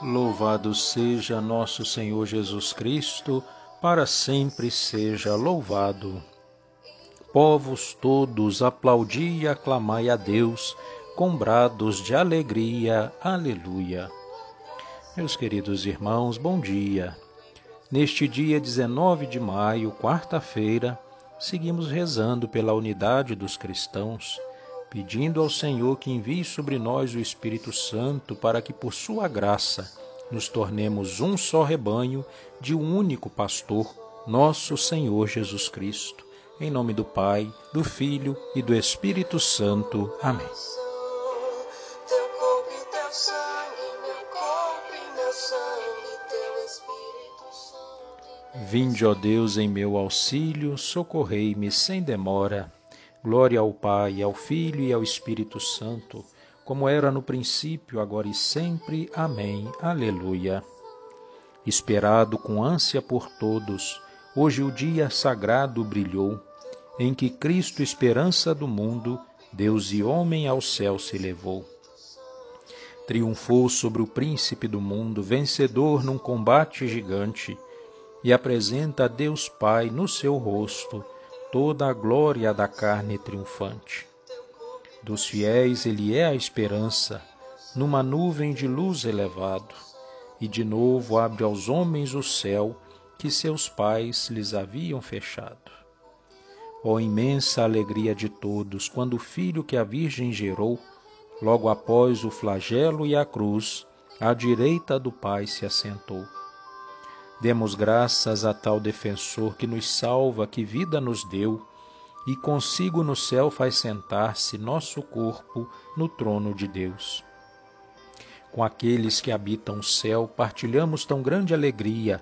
Louvado seja nosso Senhor Jesus Cristo, para sempre seja louvado. Povos todos, aplaudi e aclamai a Deus com brados de alegria. Aleluia. Meus queridos irmãos, bom dia. Neste dia 19 de maio, quarta-feira, seguimos rezando pela unidade dos cristãos, pedindo ao Senhor que envie sobre nós o Espírito Santo para que, por sua graça, nos tornemos um só rebanho de um único pastor, nosso Senhor Jesus Cristo. Em nome do Pai, do Filho e do Espírito Santo. Amém. Vinde, ó Deus, em meu auxílio, socorrei-me sem demora. Glória ao Pai, ao Filho e ao Espírito Santo, como era no princípio, agora e sempre. Amém. Aleluia. Esperado com ânsia por todos, hoje o dia sagrado brilhou, em que Cristo, esperança do mundo, Deus e homem ao céu se levou. Triunfou sobre o príncipe do mundo, vencedor num combate gigante, e apresenta a Deus Pai no seu rosto toda a glória da carne triunfante. Dos fiéis ele é a esperança, numa nuvem de luz elevado, e de novo abre aos homens o céu que seus pais lhes haviam fechado. Ó imensa alegria de todos, quando o filho que a Virgem gerou, logo após o flagelo e a cruz, à direita do Pai se assentou. Demos graças a tal defensor que nos salva, que vida nos deu, e consigo no céu faz sentar-se nosso corpo no trono de Deus. Com aqueles que habitam o céu, partilhamos tão grande alegria.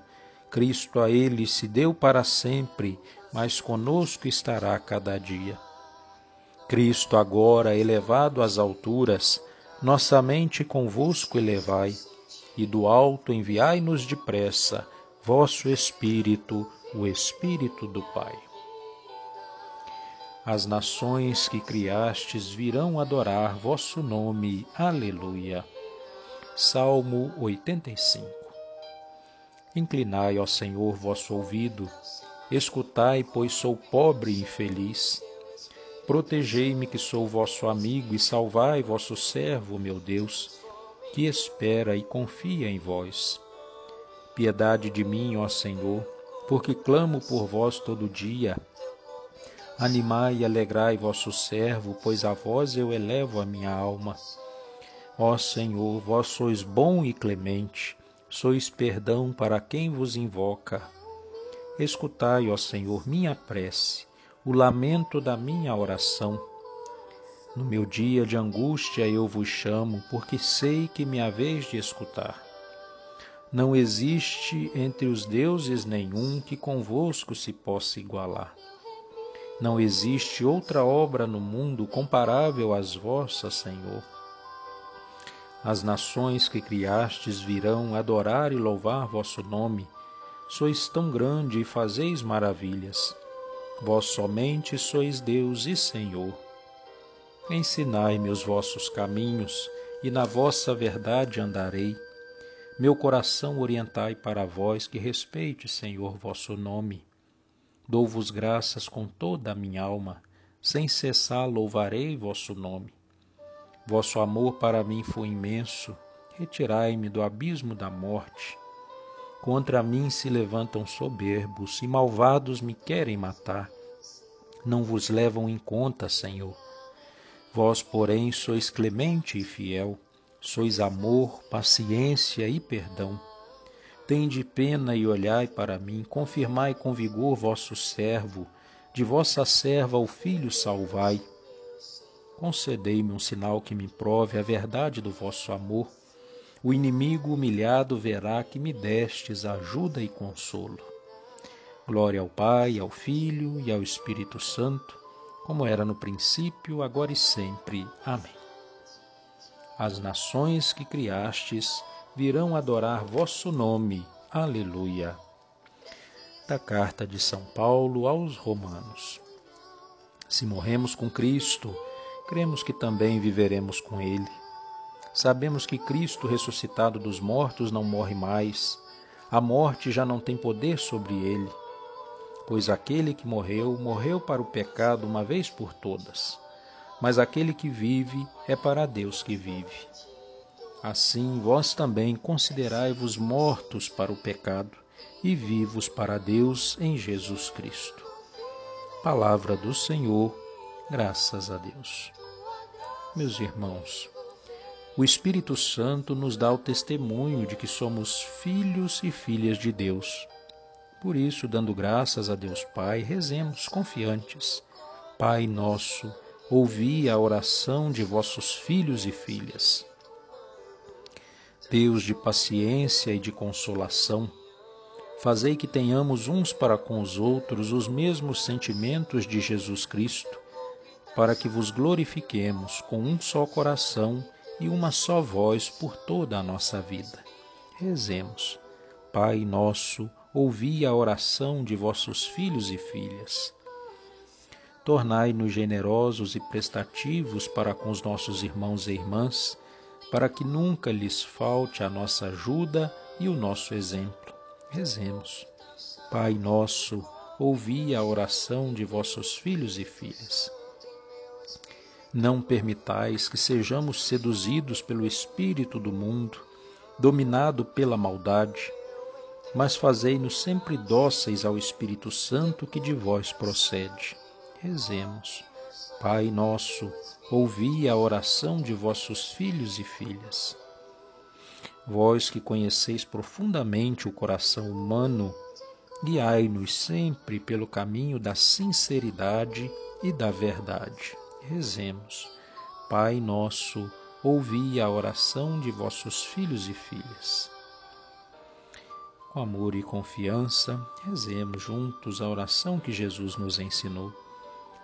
Cristo a eles se deu para sempre, mas conosco estará cada dia. Cristo agora elevado às alturas, nossa mente convosco elevai, e do alto enviai-nos depressa vosso Espírito, o Espírito do Pai. As nações que criastes virão adorar vosso nome. Aleluia. Salmo 85 Inclinai, ó Senhor, vosso ouvido, escutai, pois sou pobre e infeliz. Protegei-me, que sou vosso amigo, e salvai vosso servo, meu Deus, que espera e confia em vós. Piedade de mim, ó Senhor, porque clamo por vós todo dia. Animai e alegrai vosso servo, pois a vós eu elevo a minha alma. Ó Senhor, vós sois bom e clemente, sois perdão para quem vos invoca. Escutai, ó Senhor, minha prece, o lamento da minha oração. No meu dia de angústia eu vos chamo, porque sei que me haveis de escutar. Não existe entre os deuses nenhum que convosco se possa igualar. Não existe outra obra no mundo comparável às vossas, Senhor. As nações que criastes virão adorar e louvar vosso nome. Sois tão grande e fazeis maravilhas. Vós somente sois Deus e Senhor. Ensinai-me os vossos caminhos, e na vossa verdade andarei. Meu coração orientai para vós, que respeite, Senhor, vosso nome. Dou-vos graças com toda a minha alma, sem cessar louvarei vosso nome. Vosso amor para mim foi imenso, retirai-me do abismo da morte. Contra mim se levantam soberbos e malvados me querem matar. Não vos levam em conta, Senhor. Vós, porém, sois clemente e fiel, sois amor, paciência e perdão. Tende pena e olhai para mim, confirmai com vigor vosso servo, de vossa serva o filho salvai. Concedei-me um sinal que me prove a verdade do vosso amor o inimigo humilhado verá que me destes ajuda e consolo. Glória ao Pai, ao Filho e ao Espírito Santo, como era no princípio, agora e sempre. Amém. As nações que criastes virão adorar vosso nome. Aleluia. Da carta de São Paulo aos Romanos. Se morremos com Cristo, cremos que também viveremos com Ele Sabemos que Cristo, ressuscitado dos mortos, não morre mais. A morte já não tem poder sobre ele, pois aquele que morreu, morreu para o pecado uma vez por todas. Mas aquele que vive é para Deus que vive. Assim, vós também considerai-vos mortos para o pecado e vivos para Deus em Jesus Cristo. Palavra do Senhor, graças a Deus. Meus irmãos, o Espírito Santo nos dá o testemunho de que somos filhos e filhas de Deus. Por isso, dando graças a Deus Pai, rezemos confiantes. Pai nosso, ouvi a oração de vossos filhos e filhas. Deus de paciência e de consolação, fazei que tenhamos uns para com os outros os mesmos sentimentos de Jesus Cristo, para que vos glorifiquemos com um só coração e uma só voz por toda a nossa vida. Rezemos. Pai nosso, ouvi a oração de vossos filhos e filhas. Tornai-nos generosos e prestativos para com os nossos irmãos e irmãs, para que nunca lhes falte a nossa ajuda e o nosso exemplo. Rezemos. Pai nosso, ouvi a oração de vossos filhos e filhas. Não permitais que sejamos seduzidos pelo espírito do mundo, dominado pela maldade, mas fazei-nos sempre dóceis ao Espírito Santo que de vós procede. Rezemos. Pai nosso, ouvi a oração de vossos filhos e filhas. Vós que conheceis profundamente o coração humano, guiai-nos sempre pelo caminho da sinceridade e da verdade rezemos. Pai nosso, ouvi a oração de vossos filhos e filhas. Com amor e confiança, rezemos juntos a oração que Jesus nos ensinou.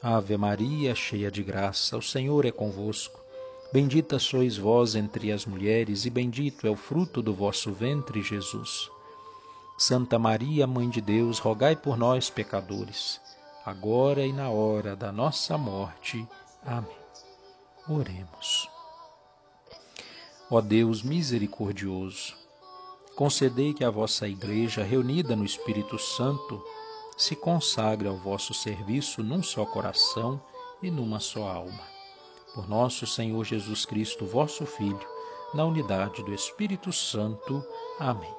Ave Maria, cheia de graça, o Senhor é convosco. Bendita sois vós entre as mulheres, e bendito é o fruto do vosso ventre, Jesus. Santa Maria, Mãe de Deus, rogai por nós, pecadores, agora e na hora da nossa morte. Amém. Oremos. Ó Deus misericordioso, concedei que a vossa Igreja, reunida no Espírito Santo, se consagre ao vosso serviço num só coração e numa só alma. Por nosso Senhor Jesus Cristo, vosso Filho, na unidade do Espírito Santo. Amém.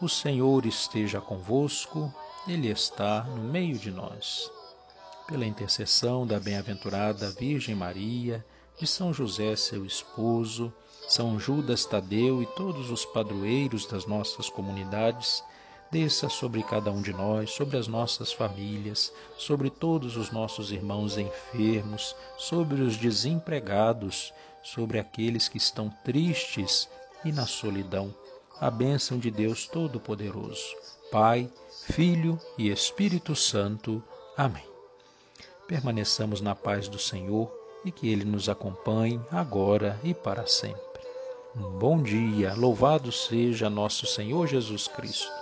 O Senhor esteja convosco, Ele está no meio de nós pela intercessão da bem-aventurada Virgem Maria, de São José, seu esposo, São Judas Tadeu e todos os padroeiros das nossas comunidades, desça sobre cada um de nós, sobre as nossas famílias, sobre todos os nossos irmãos enfermos, sobre os desempregados, sobre aqueles que estão tristes e na solidão. A bênção de Deus Todo-Poderoso, Pai, Filho e Espírito Santo. Amém permaneçamos na paz do Senhor e que Ele nos acompanhe agora e para sempre. Um bom dia, louvado seja nosso Senhor Jesus Cristo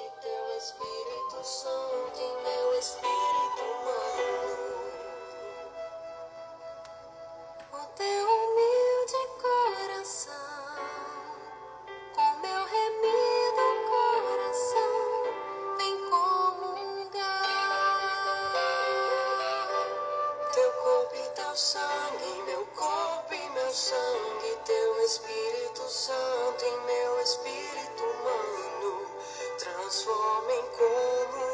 Transforma em